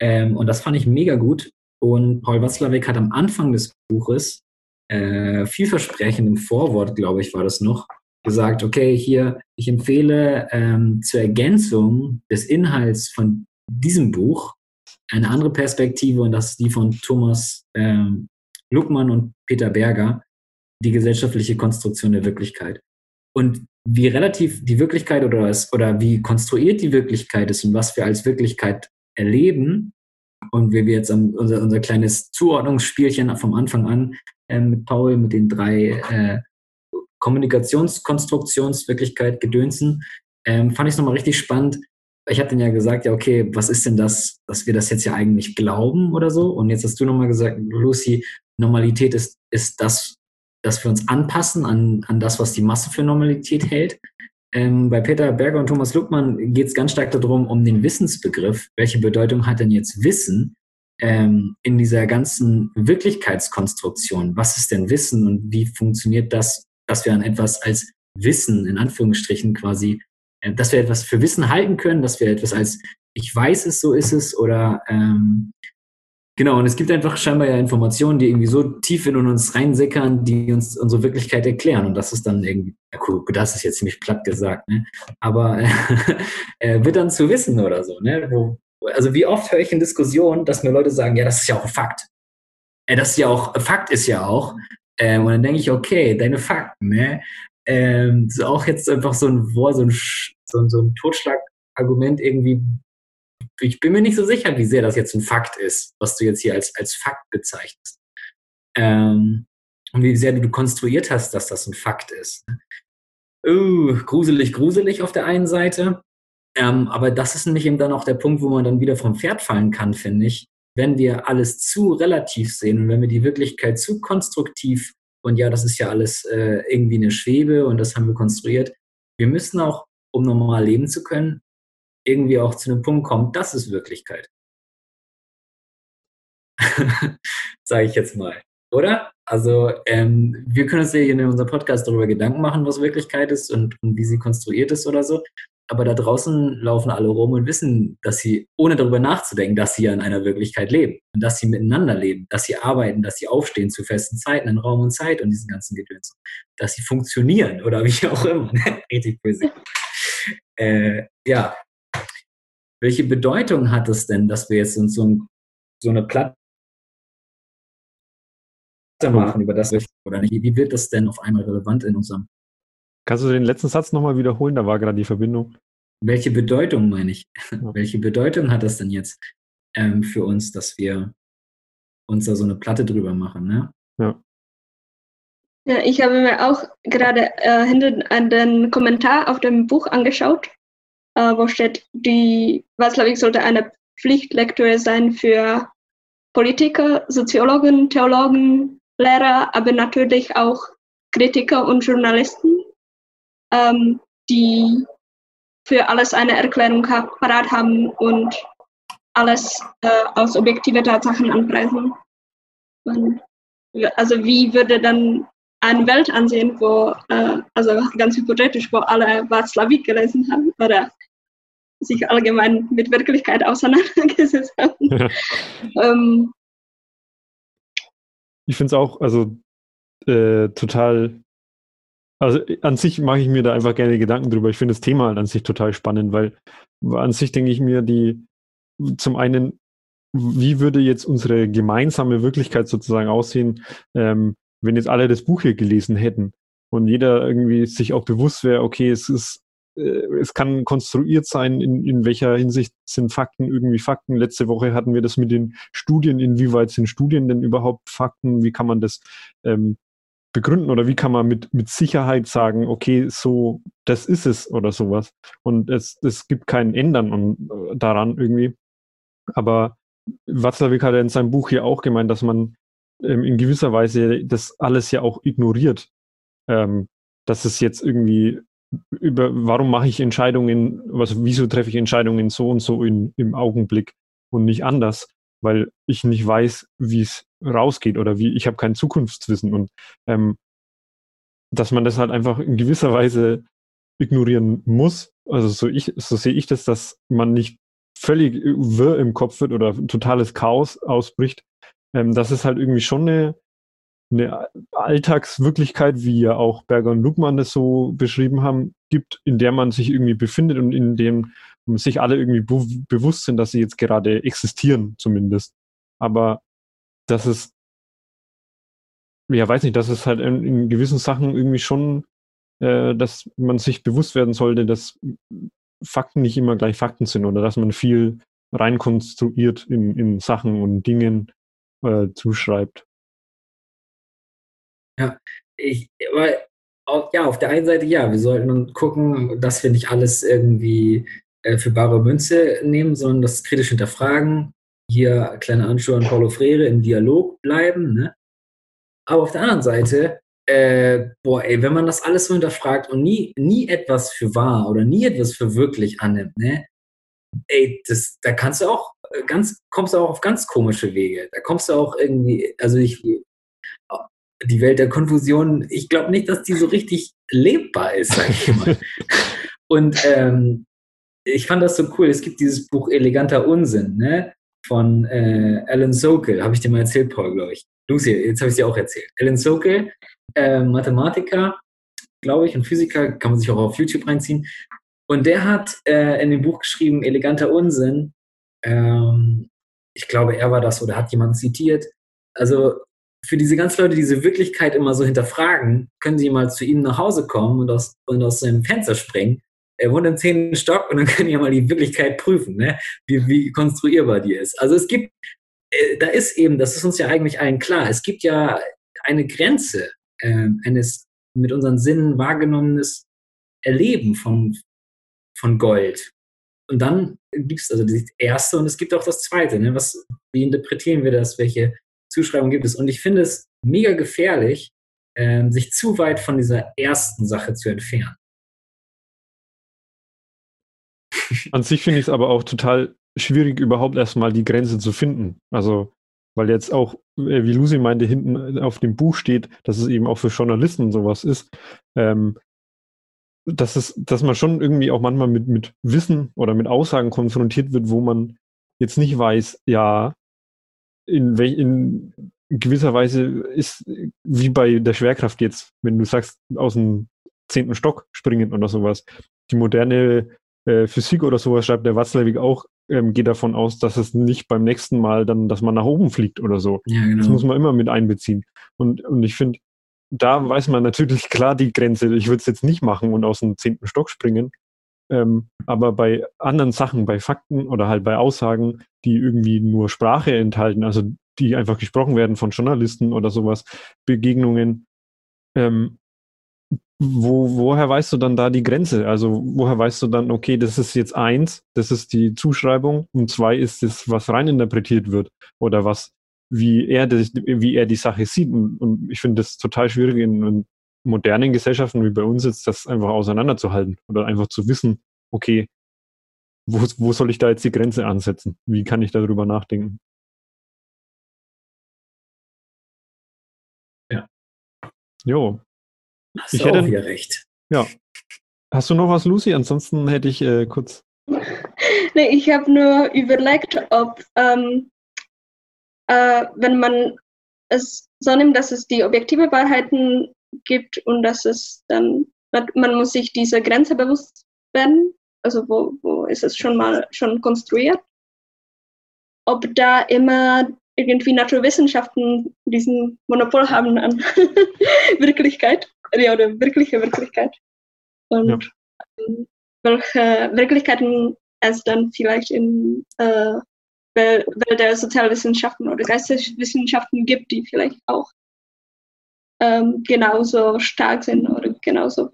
Ähm, und das fand ich mega gut. Und Paul Watzlawick hat am Anfang des Buches, äh, vielversprechend im Vorwort, glaube ich, war das noch, gesagt, okay, hier, ich empfehle ähm, zur Ergänzung des Inhalts von diesem Buch eine andere Perspektive und das ist die von Thomas ähm, Luckmann und Peter Berger, die gesellschaftliche Konstruktion der Wirklichkeit. Und wie relativ die Wirklichkeit oder, es, oder wie konstruiert die Wirklichkeit ist und was wir als Wirklichkeit erleben und wie wir jetzt unser, unser kleines Zuordnungsspielchen vom Anfang an äh, mit Paul, mit den drei äh, Kommunikationskonstruktionswirklichkeit gedönsen, ähm, fand ich es nochmal richtig spannend, ich habe dann ja gesagt, ja, okay, was ist denn das, dass wir das jetzt ja eigentlich glauben oder so? Und jetzt hast du nochmal gesagt, Lucy, Normalität ist, ist das, dass wir uns anpassen an, an das, was die Masse für Normalität hält. Ähm, bei Peter Berger und Thomas Luckmann geht es ganz stark darum, um den Wissensbegriff. Welche Bedeutung hat denn jetzt Wissen ähm, in dieser ganzen Wirklichkeitskonstruktion? Was ist denn Wissen und wie funktioniert das, dass wir an etwas als Wissen in Anführungsstrichen quasi dass wir etwas für Wissen halten können, dass wir etwas als ich weiß es, so ist es oder ähm, genau, und es gibt einfach scheinbar ja Informationen, die irgendwie so tief in uns reinsickern, die uns unsere Wirklichkeit erklären und das ist dann irgendwie, cool, das ist jetzt ziemlich platt gesagt, ne? aber äh, wird dann zu wissen oder so, ne? Wo, also wie oft höre ich in Diskussionen, dass mir Leute sagen, ja, das ist ja auch ein Fakt. Äh, das ist ja auch, Fakt ist ja auch, ähm, und dann denke ich, okay, deine Fakten, ne? Ähm, ist auch jetzt einfach so ein, boah, so ein, so, so ein Totschlagargument irgendwie. Ich bin mir nicht so sicher, wie sehr das jetzt ein Fakt ist, was du jetzt hier als, als Fakt bezeichnest. Ähm, und wie sehr du konstruiert hast, dass das ein Fakt ist. Uh, gruselig, gruselig auf der einen Seite. Ähm, aber das ist nämlich eben dann auch der Punkt, wo man dann wieder vom Pferd fallen kann, finde ich. Wenn wir alles zu relativ sehen und wenn wir die Wirklichkeit zu konstruktiv und ja, das ist ja alles äh, irgendwie eine Schwebe und das haben wir konstruiert. Wir müssen auch, um normal leben zu können, irgendwie auch zu einem Punkt kommen, das ist Wirklichkeit. Sage ich jetzt mal. Oder? Also ähm, wir können uns ja in unserem Podcast darüber Gedanken machen, was Wirklichkeit ist und, und wie sie konstruiert ist oder so aber da draußen laufen alle rum und wissen, dass sie, ohne darüber nachzudenken, dass sie ja in einer Wirklichkeit leben und dass sie miteinander leben, dass sie arbeiten, dass sie aufstehen zu festen Zeiten in Raum und Zeit und diesen ganzen Gedöns, dass sie funktionieren oder wie auch immer. Richtig böse. Äh, ja. Welche Bedeutung hat es denn, dass wir jetzt uns so, ein, so eine Platte machen über das oder nicht? Wie wird das denn auf einmal relevant in unserem Kannst du den letzten Satz nochmal wiederholen? Da war gerade die Verbindung. Welche Bedeutung meine ich? Ja. Welche Bedeutung hat das denn jetzt ähm, für uns, dass wir uns da so eine Platte drüber machen? Ne? Ja. Ja, ich habe mir auch gerade äh, hinten an den Kommentar auf dem Buch angeschaut äh, wo steht, die Watzlawick sollte eine Pflichtlektüre sein für Politiker, Soziologen, Theologen, Lehrer, aber natürlich auch Kritiker und Journalisten, ähm, die für alles eine Erklärung parat haben und alles äh, aus objektiven Tatsachen anpreisen. Und, also wie würde dann eine Welt ansehen, wo, äh, also ganz hypothetisch, wo alle Václavík gelesen haben oder sich allgemein mit Wirklichkeit auseinandergesetzt haben. Ja. ähm, ich finde es auch, also äh, total, also an sich mache ich mir da einfach gerne Gedanken drüber. Ich finde das Thema halt an sich total spannend, weil an sich denke ich mir, die zum einen, wie würde jetzt unsere gemeinsame Wirklichkeit sozusagen aussehen, ähm, wenn jetzt alle das Buch hier gelesen hätten und jeder irgendwie sich auch bewusst wäre, okay, es ist, äh, es kann konstruiert sein, in, in welcher Hinsicht sind Fakten irgendwie Fakten. Letzte Woche hatten wir das mit den Studien, inwieweit sind Studien denn überhaupt Fakten, wie kann man das ähm, begründen oder wie kann man mit, mit Sicherheit sagen, okay, so, das ist es oder sowas. Und es, es gibt kein Ändern und, äh, daran irgendwie. Aber Watzlawick hat ja in seinem Buch hier auch gemeint, dass man ähm, in gewisser Weise das alles ja auch ignoriert. Ähm, dass es jetzt irgendwie über, warum mache ich Entscheidungen, was, wieso treffe ich Entscheidungen so und so in, im Augenblick und nicht anders, weil ich nicht weiß, wie es rausgeht oder wie, ich habe kein Zukunftswissen und ähm, dass man das halt einfach in gewisser Weise ignorieren muss. Also so ich, so sehe ich das, dass man nicht völlig wirr im Kopf wird oder totales Chaos ausbricht, ähm, das ist halt irgendwie schon eine, eine Alltagswirklichkeit, wie ja auch Berger und Lugmann das so beschrieben haben, gibt, in der man sich irgendwie befindet und in dem sich alle irgendwie be bewusst sind, dass sie jetzt gerade existieren, zumindest. Aber das ist, ja, weiß nicht, das ist halt in, in gewissen Sachen irgendwie schon, äh, dass man sich bewusst werden sollte, dass Fakten nicht immer gleich Fakten sind oder dass man viel reinkonstruiert in, in Sachen und Dingen, äh, zuschreibt. Ja, ich, auf, ja, auf der einen Seite ja, wir sollten gucken, dass wir nicht alles irgendwie für bare Münze nehmen, sondern das kritisch hinterfragen. Hier kleine Anschauer an Paulo Freire im Dialog bleiben. Ne? Aber auf der anderen Seite, äh, boah, ey, wenn man das alles so hinterfragt und nie, nie etwas für wahr oder nie etwas für wirklich annimmt, ne, ey, das, da kannst du auch ganz, kommst du auch auf ganz komische Wege. Da kommst du auch irgendwie, also ich, die Welt der Konfusion, ich glaube nicht, dass die so richtig lebbar ist, sag ich mal. Und ähm, ich fand das so cool. Es gibt dieses Buch Eleganter Unsinn, ne? Von äh, Alan Sokal, habe ich dir mal erzählt, Paul, glaube ich. Lucy, jetzt habe ich dir auch erzählt. Alan Sokal, äh, Mathematiker, glaube ich, und Physiker, kann man sich auch auf YouTube reinziehen. Und der hat äh, in dem Buch geschrieben, Eleganter Unsinn, ähm, ich glaube, er war das oder hat jemand zitiert. Also für diese ganzen Leute, die diese Wirklichkeit immer so hinterfragen, können sie mal zu ihm nach Hause kommen und aus, und aus seinem Fenster springen. Er wohnt im zehnten Stock und dann können die mal die Wirklichkeit prüfen, ne? wie, wie konstruierbar die ist. Also es gibt, äh, da ist eben, das ist uns ja eigentlich allen klar, es gibt ja eine Grenze äh, eines mit unseren Sinnen wahrgenommenes Erleben von, von Gold. Und dann gibt es also das erste und es gibt auch das zweite. Ne? Was, wie interpretieren wir das? Welche Zuschreibung gibt es? Und ich finde es mega gefährlich, ähm, sich zu weit von dieser ersten Sache zu entfernen. An sich finde ich es aber auch total schwierig, überhaupt erstmal die Grenze zu finden. Also, weil jetzt auch, äh, wie Lucy meinte, hinten auf dem Buch steht, dass es eben auch für Journalisten sowas ist. Ähm, dass, es, dass man schon irgendwie auch manchmal mit, mit Wissen oder mit Aussagen konfrontiert wird, wo man jetzt nicht weiß, ja, in, wel, in gewisser Weise ist wie bei der Schwerkraft jetzt, wenn du sagst, aus dem zehnten Stock springen oder sowas. Die moderne äh, Physik oder sowas schreibt der Watzlawick auch, ähm, geht davon aus, dass es nicht beim nächsten Mal dann, dass man nach oben fliegt oder so. Ja, genau. Das muss man immer mit einbeziehen. Und, und ich finde, da weiß man natürlich klar die Grenze. Ich würde es jetzt nicht machen und aus dem zehnten Stock springen. Ähm, aber bei anderen Sachen, bei Fakten oder halt bei Aussagen, die irgendwie nur Sprache enthalten, also die einfach gesprochen werden von Journalisten oder sowas, Begegnungen, ähm, wo, woher weißt du dann da die Grenze? Also woher weißt du dann, okay, das ist jetzt eins, das ist die Zuschreibung und zwei ist das, was reininterpretiert wird oder was, wie er, das, wie er die Sache sieht. Und, und ich finde das total schwierig in, in, modernen Gesellschaften wie bei uns jetzt, das einfach auseinanderzuhalten oder einfach zu wissen, okay, wo, wo soll ich da jetzt die Grenze ansetzen? Wie kann ich darüber nachdenken? Ja. Jo, Hast Ich du auch hätte- wieder recht. Ja. Hast du noch was, Lucy? Ansonsten hätte ich äh, kurz. Nee, ich habe nur überlegt, ob, ähm, äh, wenn man es so nimmt, dass es die objektive Wahrheiten gibt und dass es dann, man man muss sich dieser Grenze bewusst werden, also wo, wo ist es schon mal schon konstruiert, ob da immer irgendwie Naturwissenschaften diesen Monopol haben an Wirklichkeit, ja, oder wirkliche Wirklichkeit. Und Ja. welche Wirklichkeiten es dann vielleicht in äh, Welt der Sozialwissenschaften oder Geisteswissenschaften gibt, die vielleicht auch ähm, genauso stark sind oder genauso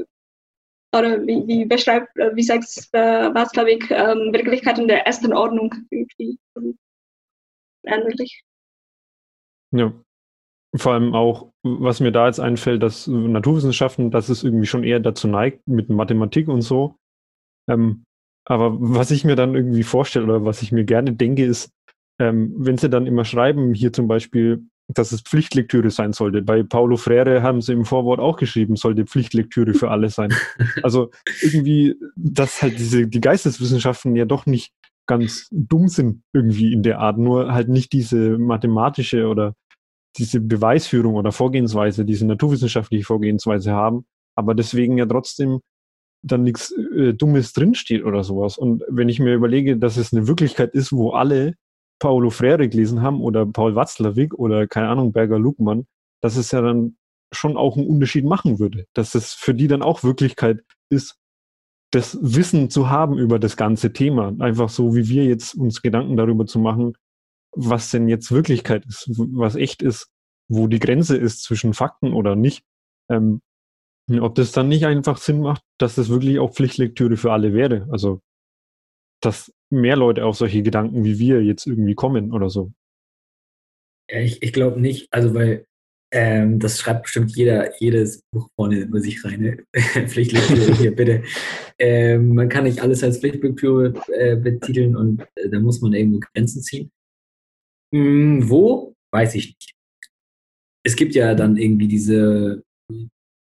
oder wie, wie beschreibt, äh, wie sagt äh, Watzlawick, ähm, Wirklichkeiten der ersten Ordnung irgendwie ähnlich. Ja. Vor allem auch, was mir da jetzt einfällt, dass Naturwissenschaften, dass es irgendwie schon eher dazu neigt, mit Mathematik und so. Ähm, aber was ich mir dann irgendwie vorstelle oder was ich mir gerne denke, ist, ähm, wenn sie dann immer schreiben, hier zum Beispiel, dass es Pflichtlektüre sein sollte. Bei Paulo Freire haben sie im Vorwort auch geschrieben, sollte Pflichtlektüre für alle sein. Also irgendwie, dass halt diese, die Geisteswissenschaften ja doch nicht ganz dumm sind irgendwie in der Art, nur halt nicht diese mathematische oder diese Beweisführung oder Vorgehensweise, diese naturwissenschaftliche Vorgehensweise haben, aber deswegen ja trotzdem dann nichts äh, Dummes drinsteht oder sowas. Und wenn ich mir überlege, dass es eine Wirklichkeit ist, wo alle Paulo Freire gelesen haben oder Paul Watzlawick oder keine Ahnung, Berger Luckmann, dass es ja dann schon auch einen Unterschied machen würde. Dass es für die dann auch Wirklichkeit ist, das Wissen zu haben über das ganze Thema. Einfach so, wie wir jetzt uns Gedanken darüber zu machen, was denn jetzt Wirklichkeit ist, was echt ist, wo die Grenze ist zwischen Fakten oder nicht. Ähm, ob das dann nicht einfach Sinn macht, dass das wirklich auch Pflichtlektüre für alle wäre. Also, dass mehr Leute auf solche Gedanken wie wir jetzt irgendwie kommen oder so. Ja, ich, ich glaube nicht, also weil ähm, das schreibt bestimmt jeder, jedes Buch vorne über sich rein. Ne? Pflichtlektüre hier, bitte. Ähm, man kann nicht alles als Pflichtlektüre äh, betiteln und äh, da muss man irgendwo Grenzen ziehen. Hm, wo? Weiß ich nicht. Es gibt ja dann irgendwie diese,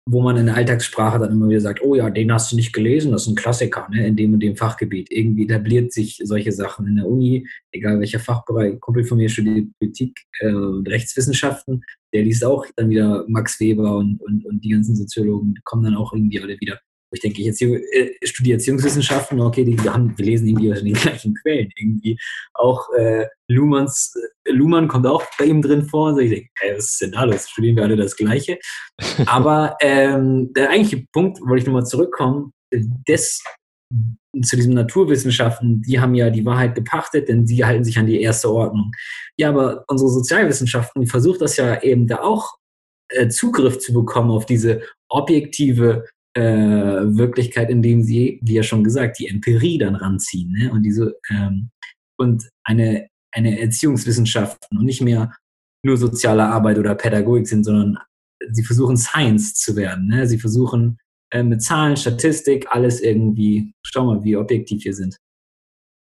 wo man in der Alltagssprache dann immer wieder sagt, oh ja, den hast du nicht gelesen, das ist ein Klassiker, ne, in dem und dem Fachgebiet. Irgendwie etabliert sich solche Sachen in der Uni, egal welcher Fachbereich. Ein Kumpel von mir studiert Politik äh, und Rechtswissenschaften, der liest auch dann wieder Max Weber und, und, und die ganzen Soziologen, kommen dann auch irgendwie alle wieder. Ich denke, ich jetzt hier, äh, studiere Erziehungswissenschaften, okay, die, wir, haben, wir lesen irgendwie aus den gleichen Quellen. Irgendwie auch äh, Luhmanns, äh, Luhmann kommt auch bei ihm drin vor. Also ich denke, hey, was ist denn da los? Studieren wir alle das Gleiche? Aber ähm, der eigentliche Punkt, wollte ich nochmal zurückkommen, das, zu diesen Naturwissenschaften, die haben ja die Wahrheit gepachtet, denn sie halten sich an die erste Ordnung. Ja, aber unsere Sozialwissenschaften, die versucht das ja eben da auch äh, Zugriff zu bekommen auf diese objektive äh, Wirklichkeit, indem sie, wie ja schon gesagt, die Empirie dann ranziehen ne? und diese ähm, und eine, eine Erziehungswissenschaften und nicht mehr nur soziale Arbeit oder Pädagogik sind, sondern sie versuchen Science zu werden. Ne? Sie versuchen äh, mit Zahlen, Statistik, alles irgendwie, schau mal, wie objektiv wir sind.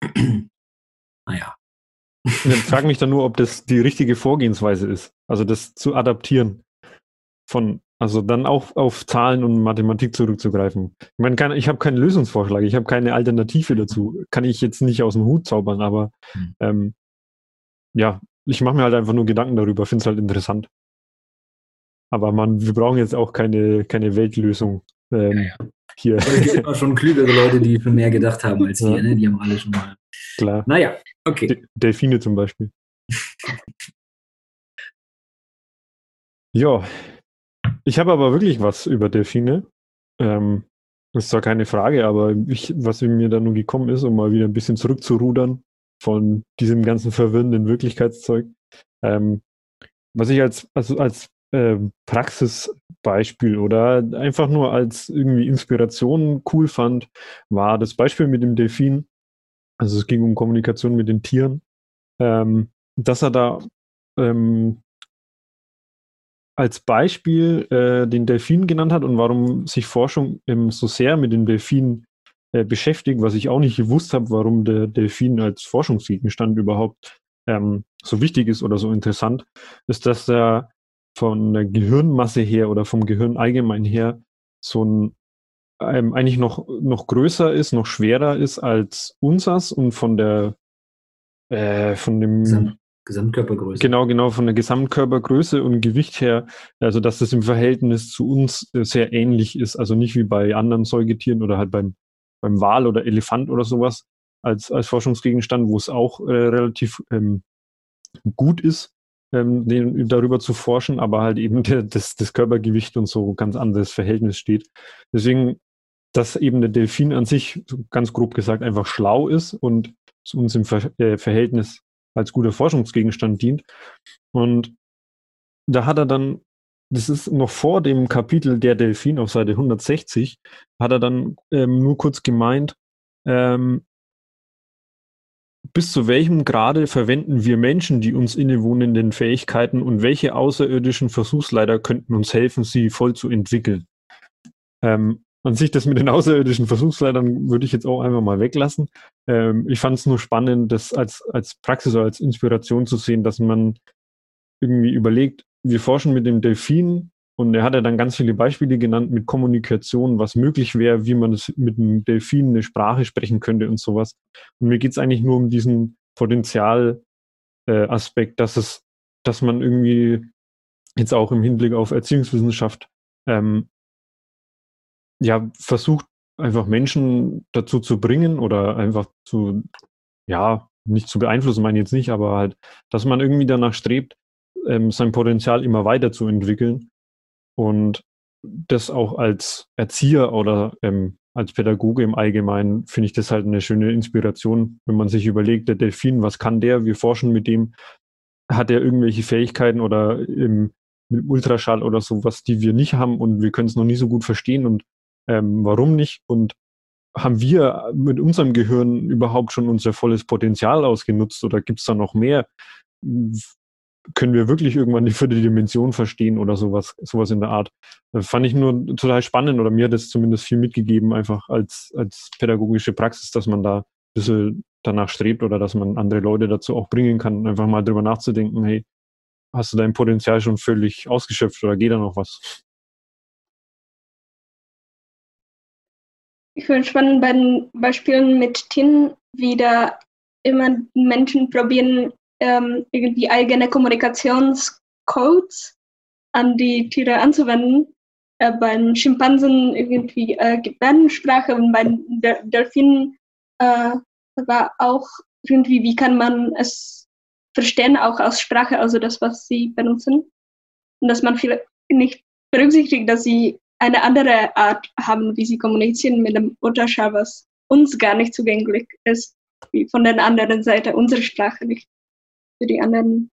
naja. Ich frage mich dann nur, ob das die richtige Vorgehensweise ist. Also das zu adaptieren von, also dann auch auf Zahlen und Mathematik zurückzugreifen. Ich meine, keine, ich habe keinen Lösungsvorschlag, ich habe keine Alternative dazu. Kann ich jetzt nicht aus dem Hut zaubern, aber Hm. ähm, ja, ich mache mir halt einfach nur Gedanken darüber, finde es halt interessant. Aber man, wir brauchen jetzt auch keine, keine Weltlösung ähm, Ja, hier. Aber es gibt immer schon klügere Leute, die schon mehr gedacht haben als wir, Ja. ne? Die haben alle schon mal. Klar. Naja, okay. De Delfine zum Beispiel. ja, ich habe aber wirklich was über Delfine. Ähm, ist zwar keine Frage, aber ich, was mir da nur gekommen ist, um mal wieder ein bisschen zurückzurudern von diesem ganzen verwirrenden Wirklichkeitszeug. Ähm, was ich als, also als äh, Praxisbeispiel oder einfach nur als irgendwie Inspiration cool fand, war das Beispiel mit dem Delfin. Also es ging um Kommunikation mit den Tieren, ähm, dass er da ähm, als Beispiel äh, den Delfin genannt hat und warum sich Forschung ähm, so sehr mit den Delfinen äh, beschäftigt, was ich auch nicht gewusst habe, warum der Delfin als Forschungsgegenstand überhaupt ähm, so wichtig ist oder so interessant, ist, dass er von der Gehirnmasse her oder vom Gehirn allgemein her so ein ähm, eigentlich noch, noch größer ist, noch schwerer ist als unsers und von der äh, von dem Gesamtkörpergröße. Genau, genau, von der Gesamtkörpergröße und Gewicht her, also dass das im Verhältnis zu uns äh, sehr ähnlich ist, also nicht wie bei anderen Säugetieren oder halt beim, beim Wal oder Elefant oder sowas als, als Forschungsgegenstand, wo es auch äh, relativ ähm, gut ist, ähm, den, darüber zu forschen, aber halt eben der, das, das Körpergewicht und so ganz anderes Verhältnis steht. Deswegen, dass eben der Delfin an sich, ganz grob gesagt, einfach schlau ist und zu uns im Ver äh, Verhältnis als guter Forschungsgegenstand dient. Und da hat er dann, das ist noch vor dem Kapitel Der Delfin auf Seite 160, hat er dann ähm, nur kurz gemeint, ähm, bis zu welchem Grade verwenden wir Menschen die uns innewohnenden Fähigkeiten und welche außerirdischen Versuchsleiter könnten uns helfen, sie voll zu entwickeln? Ähm, an sich das mit den außerirdischen Versuchsleitern würde ich jetzt auch einfach mal weglassen. Ähm, ich fand es nur spannend, das als, als Praxis oder als Inspiration zu sehen, dass man irgendwie überlegt, wir forschen mit dem Delfin und er hat ja dann ganz viele Beispiele genannt mit Kommunikation, was möglich wäre, wie man es mit einem Delfin eine Sprache sprechen könnte und sowas. Und mir geht es eigentlich nur um diesen Potenzialaspekt, äh, dass es, dass man irgendwie jetzt auch im Hinblick auf Erziehungswissenschaft ähm, ja versucht, einfach Menschen dazu zu bringen oder einfach zu, ja, nicht zu beeinflussen, meine ich jetzt nicht, aber halt, dass man irgendwie danach strebt, ähm, sein Potenzial immer weiter zu entwickeln und das auch als Erzieher oder ähm, als Pädagoge im Allgemeinen finde ich das halt eine schöne Inspiration, wenn man sich überlegt, der Delfin, was kann der? Wir forschen mit dem, hat er irgendwelche Fähigkeiten oder im, mit Ultraschall oder sowas, die wir nicht haben und wir können es noch nie so gut verstehen und ähm, warum nicht? Und haben wir mit unserem Gehirn überhaupt schon unser volles Potenzial ausgenutzt oder gibt es da noch mehr? Können wir wirklich irgendwann die vierte Dimension verstehen oder sowas, sowas in der Art? Das fand ich nur total spannend oder mir hat es zumindest viel mitgegeben, einfach als, als pädagogische Praxis, dass man da ein bisschen danach strebt oder dass man andere Leute dazu auch bringen kann, einfach mal drüber nachzudenken, hey, hast du dein Potenzial schon völlig ausgeschöpft oder geht da noch was? Ich finde spannend bei den Beispielen mit Tin, da immer Menschen probieren, ähm, irgendwie eigene Kommunikationscodes an die Tiere anzuwenden. Äh, beim Schimpansen irgendwie äh, Gebärdensprache und bei Del Delfinen äh, war auch irgendwie, wie kann man es verstehen, auch aus Sprache, also das, was sie benutzen. Und dass man vielleicht nicht berücksichtigt, dass sie eine andere Art haben, wie sie kommunizieren mit dem Mutterschall, was uns gar nicht zugänglich ist, wie von der anderen Seite unsere Sprache nicht für die anderen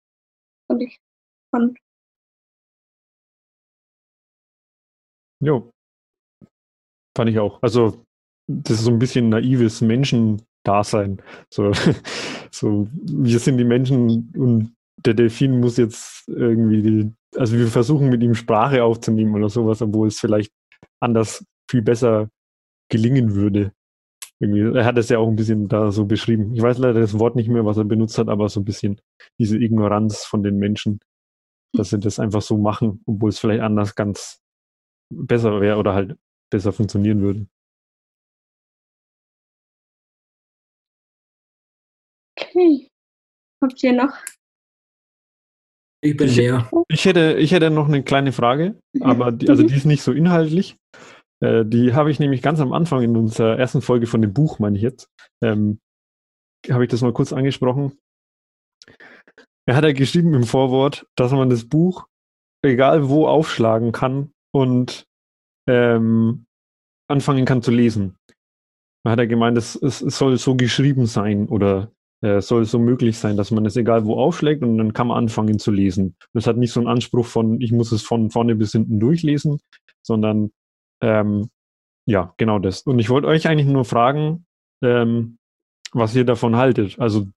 und ich fand. Jo. Fand ich auch. Also, das ist so ein bisschen naives Menschendasein. So, so, wir sind die Menschen und der Delfin muss jetzt irgendwie die also wir versuchen mit ihm Sprache aufzunehmen oder sowas, obwohl es vielleicht anders viel besser gelingen würde. Irgendwie, er hat es ja auch ein bisschen da so beschrieben. Ich weiß leider das Wort nicht mehr, was er benutzt hat, aber so ein bisschen diese Ignoranz von den Menschen, dass sie das einfach so machen, obwohl es vielleicht anders ganz besser wäre oder halt besser funktionieren würde. Okay. Habt ihr noch ich bin leer. Ich hätte, ich hätte noch eine kleine Frage, aber die, also die ist nicht so inhaltlich. Äh, die habe ich nämlich ganz am Anfang in unserer ersten Folge von dem Buch, meine ich jetzt, ähm, habe ich das mal kurz angesprochen. Er hat ja geschrieben im Vorwort, dass man das Buch egal wo aufschlagen kann und ähm, anfangen kann zu lesen. Da hat er gemeint, es, es soll so geschrieben sein oder äh, soll so möglich sein, dass man es egal wo aufschlägt und dann kann man anfangen zu lesen. Das hat nicht so einen Anspruch von, ich muss es von vorne bis hinten durchlesen, sondern ähm, ja, genau das. Und ich wollte euch eigentlich nur fragen, ähm, was ihr davon haltet. Also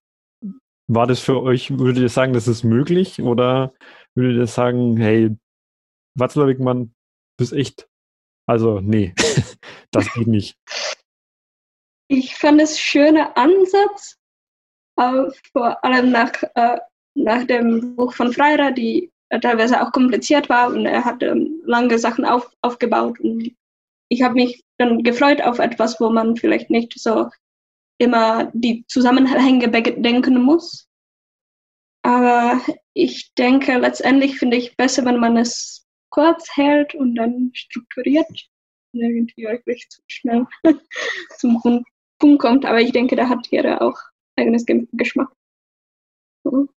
war das für euch, würdet ihr sagen, das ist möglich oder würdet ihr sagen, hey, Watzlawick, Mann, bist echt, also nee, das geht nicht. Ich fand es schöner Ansatz, vor allem nach, äh, nach dem Buch von Freira, die teilweise auch kompliziert war und er hat ähm, lange Sachen auf, aufgebaut und ich habe mich dann gefreut auf etwas, wo man vielleicht nicht so immer die Zusammenhänge bedenken muss. Aber ich denke, letztendlich finde ich besser, wenn man es kurz hält und dann strukturiert und irgendwie wirklich zu schnell zum Punkt kommt. Aber ich denke, da hat jeder auch eigenes Geschmack. So.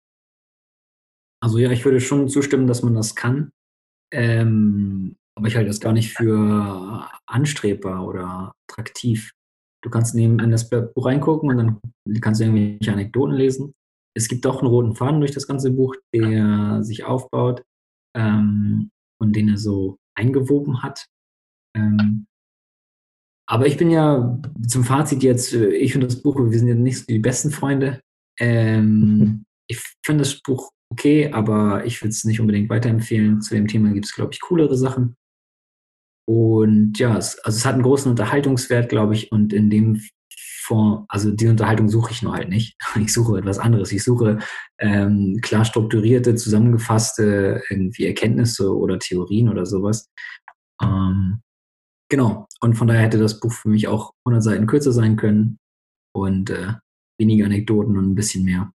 Also ja, ich würde schon zustimmen, dass man das kann. Ähm, aber ich halte das gar nicht für anstrebbar oder attraktiv. Du kannst neben in das Buch reingucken und dann kannst du irgendwelche Anekdoten lesen. Es gibt doch einen roten Faden durch das ganze Buch, der sich aufbaut ähm, und den er so eingewoben hat. Ähm, aber ich bin ja zum Fazit jetzt, äh, ich und das Buch, wir sind ja nicht so die besten Freunde. Ähm, mhm. Ich finde das Buch okay, aber ich würde es nicht unbedingt weiterempfehlen. Zu dem Thema gibt es, glaube ich, coolere Sachen. Und ja, es, also es hat einen großen Unterhaltungswert, glaube ich, und in dem Form, also die Unterhaltung suche ich nur halt nicht. Ich suche etwas anderes. Ich suche ähm, klar strukturierte, zusammengefasste irgendwie Erkenntnisse oder Theorien oder sowas. Ähm, genau. Und von daher hätte das Buch für mich auch 100 Seiten kürzer sein können und äh, weniger Anekdoten und ein bisschen mehr.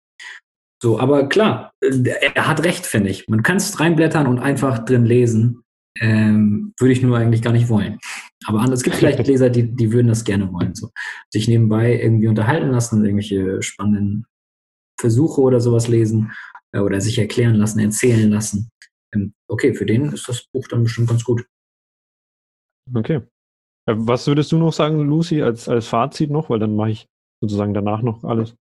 So, aber klar, äh, er hat recht, finde ich. Man kann es reinblättern und einfach drin lesen. Ähm, würde ich nur eigentlich gar nicht wollen. Aber es gibt vielleicht Leser, die, die würden das gerne wollen. So. Sich nebenbei irgendwie unterhalten lassen, irgendwelche spannenden Versuche oder sowas lesen äh, oder sich erklären lassen, erzählen lassen. Ähm, okay, für den ist das Buch dann bestimmt ganz gut. Okay. Äh, was würdest du noch sagen, Lucy, als, als Fazit noch? Weil dann mache ich sozusagen danach noch alles.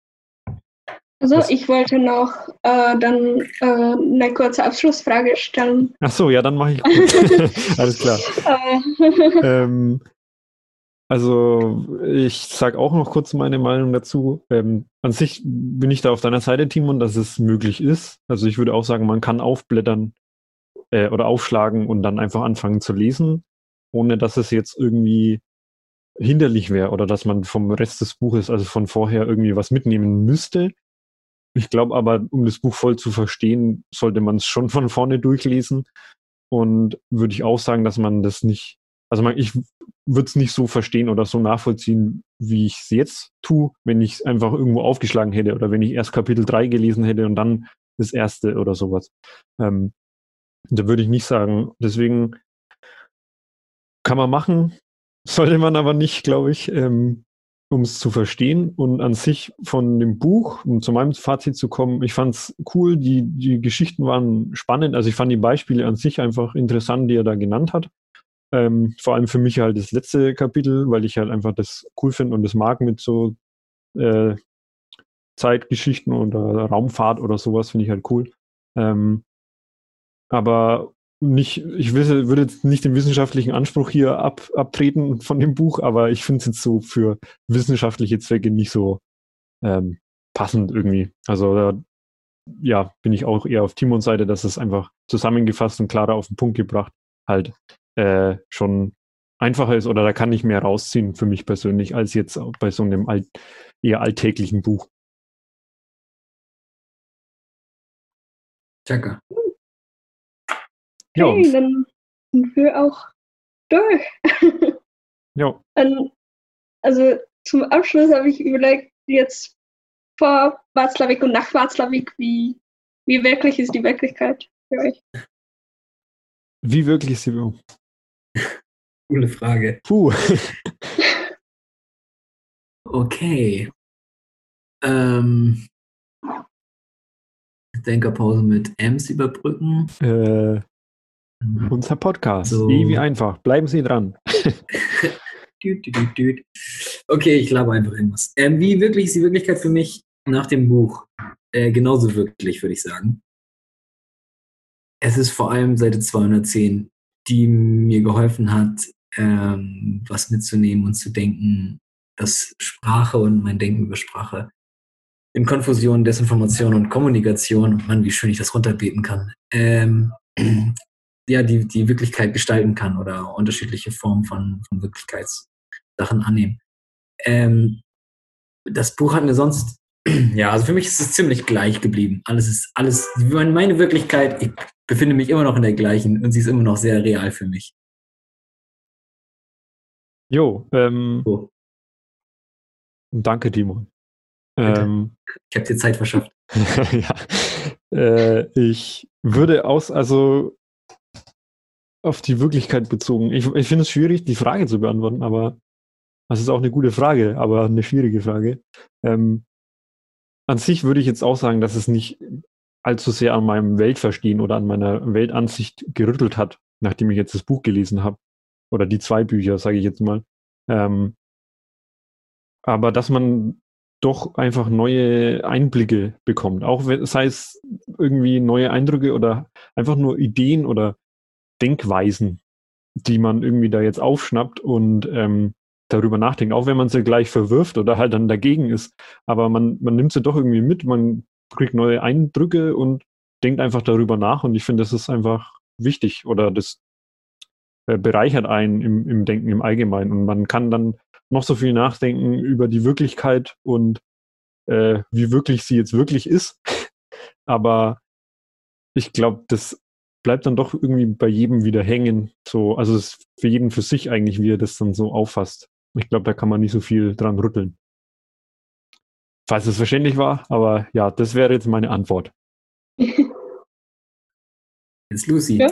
Also ich wollte noch äh, dann äh, eine kurze Abschlussfrage stellen. Ach so, ja, dann mache ich. Alles klar. Äh. ähm, also ich sage auch noch kurz meine Meinung dazu. Ähm, an sich bin ich da auf deiner Seite, Timon, dass es möglich ist. Also ich würde auch sagen, man kann aufblättern äh, oder aufschlagen und dann einfach anfangen zu lesen, ohne dass es jetzt irgendwie hinderlich wäre oder dass man vom Rest des Buches, also von vorher, irgendwie was mitnehmen müsste. Ich glaube aber, um das Buch voll zu verstehen, sollte man es schon von vorne durchlesen. Und würde ich auch sagen, dass man das nicht, also man, ich würde es nicht so verstehen oder so nachvollziehen, wie ich es jetzt tue, wenn ich es einfach irgendwo aufgeschlagen hätte oder wenn ich erst Kapitel 3 gelesen hätte und dann das erste oder sowas. Ähm, da würde ich nicht sagen. Deswegen kann man machen, sollte man aber nicht, glaube ich. Ähm, um es zu verstehen. Und an sich von dem Buch, um zu meinem Fazit zu kommen, ich fand es cool, die, die Geschichten waren spannend. Also ich fand die Beispiele an sich einfach interessant, die er da genannt hat. Ähm, vor allem für mich halt das letzte Kapitel, weil ich halt einfach das cool finde und das mag mit so äh, Zeitgeschichten oder Raumfahrt oder sowas, finde ich halt cool. Ähm, aber nicht, ich würde jetzt nicht den wissenschaftlichen Anspruch hier ab, abtreten von dem Buch, aber ich finde es jetzt so für wissenschaftliche Zwecke nicht so ähm, passend irgendwie. Also da, ja, bin ich auch eher auf Timons Seite, dass es einfach zusammengefasst und klarer auf den Punkt gebracht halt äh, schon einfacher ist oder da kann ich mehr rausziehen für mich persönlich als jetzt bei so einem alt, eher alltäglichen Buch. Danke. Ja. Okay, dann sind wir auch durch. ja. also zum Abschluss habe ich überlegt, jetzt vor Watzlawick und nach Watzlawick, wie, wie wirklich ist die Wirklichkeit für euch? Wie wirklich ist sie? Coole Frage. Puh. okay. Ähm, Denkerpause mit Ems überbrücken. Äh. Unser Podcast. So. Wie einfach. Bleiben Sie dran. okay, ich glaube einfach irgendwas. Ähm, wie wirklich ist die Wirklichkeit für mich? nach dem Buch äh, genauso wirklich, würde ich sagen. Es ist vor allem Seite 210, die mir geholfen hat, ähm, was mitzunehmen und zu denken, dass Sprache und mein Denken über Sprache in Konfusion, Desinformation und Kommunikation, Mann, wie schön ich das runterbeten kann, ähm, ja, die, die Wirklichkeit gestalten kann oder unterschiedliche Formen von, von Wirklichkeitssachen annehmen. Ähm, das Buch hat mir sonst, ja, also für mich ist es ziemlich gleich geblieben. Alles ist, alles, meine Wirklichkeit, ich befinde mich immer noch in der gleichen und sie ist immer noch sehr real für mich. Jo, ähm, So, danke. Bitte. Ähm, ich habe dir Zeit verschafft. ja. Äh, ich würde aus, also auf die Wirklichkeit bezogen. Ich, ich finde es schwierig, die Frage zu beantworten, aber das ist auch eine gute Frage, aber eine schwierige Frage. Ähm, an sich würde ich jetzt auch sagen, dass es nicht allzu sehr an meinem Weltverstehen oder an meiner Weltansicht gerüttelt hat, nachdem ich jetzt das Buch gelesen habe. Oder die zwei Bücher, sage ich jetzt mal. Ähm, aber dass man doch einfach neue Einblicke bekommt. Auch sei es irgendwie neue Eindrücke oder einfach nur Ideen oder Denkweisen, die man irgendwie da jetzt aufschnappt und ähm, darüber nachdenkt, auch wenn man sie gleich verwirft oder halt dann dagegen ist. Aber man, man nimmt sie doch irgendwie mit, man kriegt neue Eindrücke und denkt einfach darüber nach und ich finde, das ist einfach wichtig oder das äh, bereichert einen im, im Denken im Allgemeinen und man kann dann noch so viel nachdenken über die Wirklichkeit und äh, wie wirklich sie jetzt wirklich ist. Aber ich glaube, das bleibt dann doch irgendwie bei jedem wieder hängen. So, also es ist für jeden für sich eigentlich, wie er das dann so auffasst. Ich glaube, da kann man nicht so viel dran rütteln. Falls es verständlich war, aber ja, das wäre jetzt meine Antwort. Jetzt Lucy. Ja.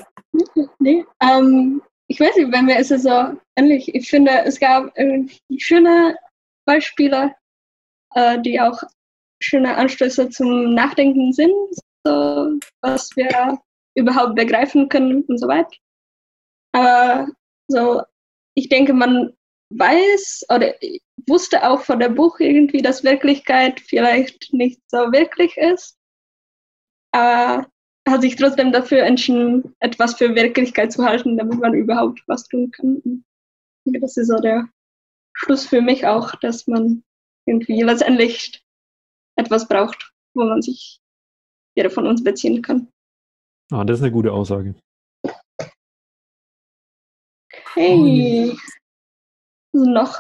Nee, ähm, ich weiß nicht, bei mir ist es so ähnlich. Ich finde, es gab äh, schöne Beispiele, äh, die auch schöne Anstöße zum Nachdenken sind, so, was wir überhaupt begreifen können und so weiter. Aber so, ich denke, man weiß oder wusste auch von der Buch irgendwie, dass Wirklichkeit vielleicht nicht so wirklich ist. Aber hat sich trotzdem dafür entschieden, etwas für Wirklichkeit zu halten, damit man überhaupt was tun kann. Das ist so der Schluss für mich auch, dass man irgendwie letztendlich etwas braucht, wo man sich jeder von uns beziehen kann. Ah, das ist eine gute Aussage. Hey, noch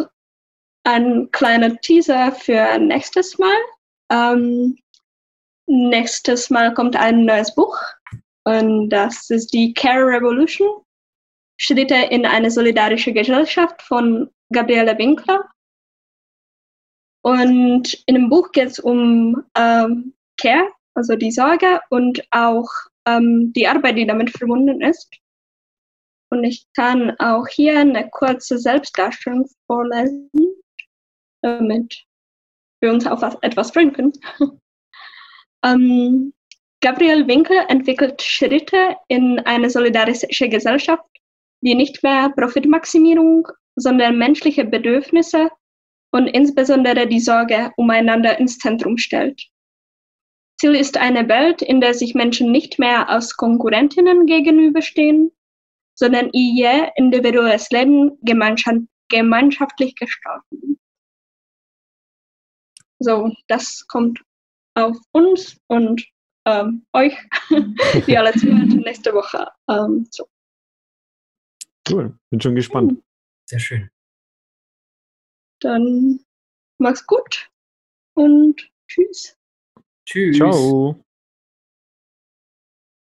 ein kleiner Teaser für nächstes Mal. Ähm, nächstes Mal kommt ein neues Buch und das ist die Care Revolution. Schritte in eine solidarische Gesellschaft von Gabriele Winkler. Und in dem Buch geht es um ähm, Care, also die Sorge und auch ähm, die Arbeit, die damit verbunden ist. Und ich kann auch hier eine kurze Selbstdarstellung vorlesen, damit wir uns auf was, etwas freuen können. ähm, Gabriel Winkel entwickelt Schritte in eine solidarische Gesellschaft, die nicht mehr Profitmaximierung, sondern menschliche Bedürfnisse und insbesondere die Sorge umeinander ins Zentrum stellt. Ziel ist eine Welt, in der sich Menschen nicht mehr als Konkurrentinnen gegenüberstehen, sondern ihr individuelles Leben gemeinschaftlich gestalten. So, das kommt auf uns und ähm, euch, die alle zuhören, nächste Woche. Ähm, so. Cool, bin schon gespannt. Sehr schön. Dann mach's gut und tschüss. Tschüss. Ciao.